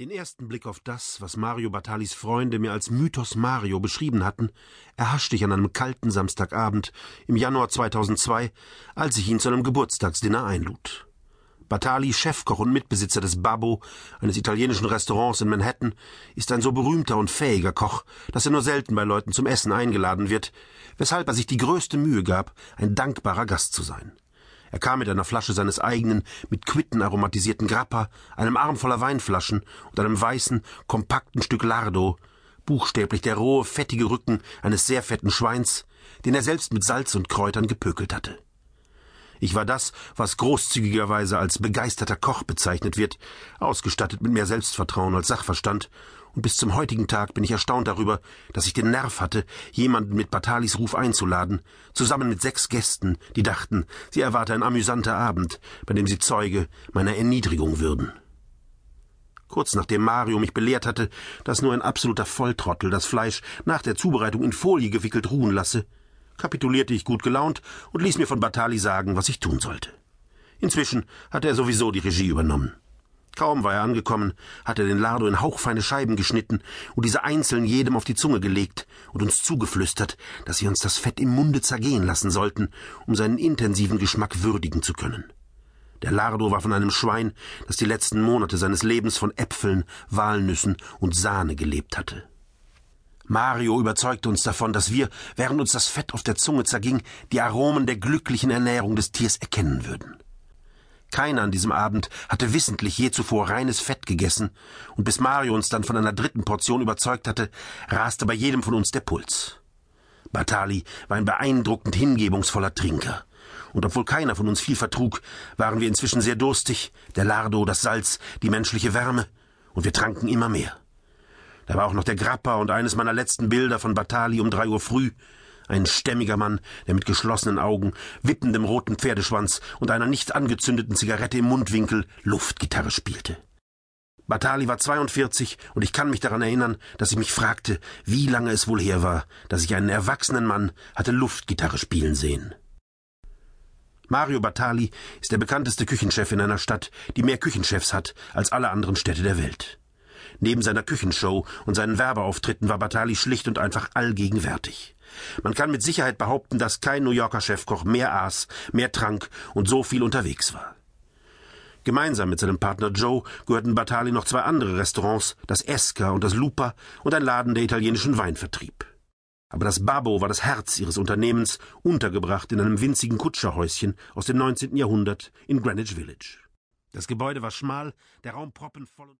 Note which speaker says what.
Speaker 1: Den ersten Blick auf das, was Mario Batalis Freunde mir als Mythos Mario beschrieben hatten, erhaschte ich an einem kalten Samstagabend im Januar 2002, als ich ihn zu einem Geburtstagsdinner einlud. Batali, Chefkoch und Mitbesitzer des Babbo, eines italienischen Restaurants in Manhattan, ist ein so berühmter und fähiger Koch, dass er nur selten bei Leuten zum Essen eingeladen wird, weshalb er sich die größte Mühe gab, ein dankbarer Gast zu sein. Er kam mit einer Flasche seines eigenen, mit Quitten aromatisierten Grappa, einem Arm voller Weinflaschen und einem weißen, kompakten Stück Lardo, buchstäblich der rohe, fettige Rücken eines sehr fetten Schweins, den er selbst mit Salz und Kräutern gepökelt hatte. Ich war das, was großzügigerweise als begeisterter Koch bezeichnet wird, ausgestattet mit mehr Selbstvertrauen als Sachverstand, und bis zum heutigen Tag bin ich erstaunt darüber, dass ich den Nerv hatte, jemanden mit Batalis Ruf einzuladen, zusammen mit sechs Gästen, die dachten, sie erwarte ein amüsanter Abend, bei dem sie Zeuge meiner Erniedrigung würden. Kurz nachdem Mario mich belehrt hatte, dass nur ein absoluter Volltrottel das Fleisch nach der Zubereitung in Folie gewickelt ruhen lasse, kapitulierte ich gut gelaunt und ließ mir von Batali sagen, was ich tun sollte. Inzwischen hatte er sowieso die Regie übernommen. Kaum war er angekommen, hatte er den Lardo in hauchfeine Scheiben geschnitten und diese einzeln jedem auf die Zunge gelegt und uns zugeflüstert, dass wir uns das Fett im Munde zergehen lassen sollten, um seinen intensiven Geschmack würdigen zu können. Der Lardo war von einem Schwein, das die letzten Monate seines Lebens von Äpfeln, Walnüssen und Sahne gelebt hatte. Mario überzeugte uns davon, dass wir, während uns das Fett auf der Zunge zerging, die Aromen der glücklichen Ernährung des Tiers erkennen würden. Keiner an diesem Abend hatte wissentlich je zuvor reines Fett gegessen, und bis Mario uns dann von einer dritten Portion überzeugt hatte, raste bei jedem von uns der Puls. Batali war ein beeindruckend hingebungsvoller Trinker. Und obwohl keiner von uns viel vertrug, waren wir inzwischen sehr durstig, der Lardo, das Salz, die menschliche Wärme, und wir tranken immer mehr. Da war auch noch der Grappa und eines meiner letzten Bilder von Batali um drei Uhr früh. Ein stämmiger Mann, der mit geschlossenen Augen, wippendem roten Pferdeschwanz und einer nicht angezündeten Zigarette im Mundwinkel Luftgitarre spielte. Batali war 42 und ich kann mich daran erinnern, dass ich mich fragte, wie lange es wohl her war, dass ich einen erwachsenen Mann hatte Luftgitarre spielen sehen. Mario Batali ist der bekannteste Küchenchef in einer Stadt, die mehr Küchenchefs hat als alle anderen Städte der Welt. Neben seiner Küchenshow und seinen Werbeauftritten war Batali schlicht und einfach allgegenwärtig. Man kann mit Sicherheit behaupten, dass kein New Yorker Chefkoch mehr aß, mehr trank und so viel unterwegs war. Gemeinsam mit seinem Partner Joe gehörten Batali noch zwei andere Restaurants, das Esca und das Lupa und ein Laden, der italienischen Wein vertrieb. Aber das Babbo war das Herz ihres Unternehmens, untergebracht in einem winzigen Kutscherhäuschen aus dem 19. Jahrhundert in Greenwich Village. Das Gebäude war schmal, der Raum proppenvoll und